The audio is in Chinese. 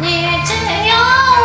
你只有。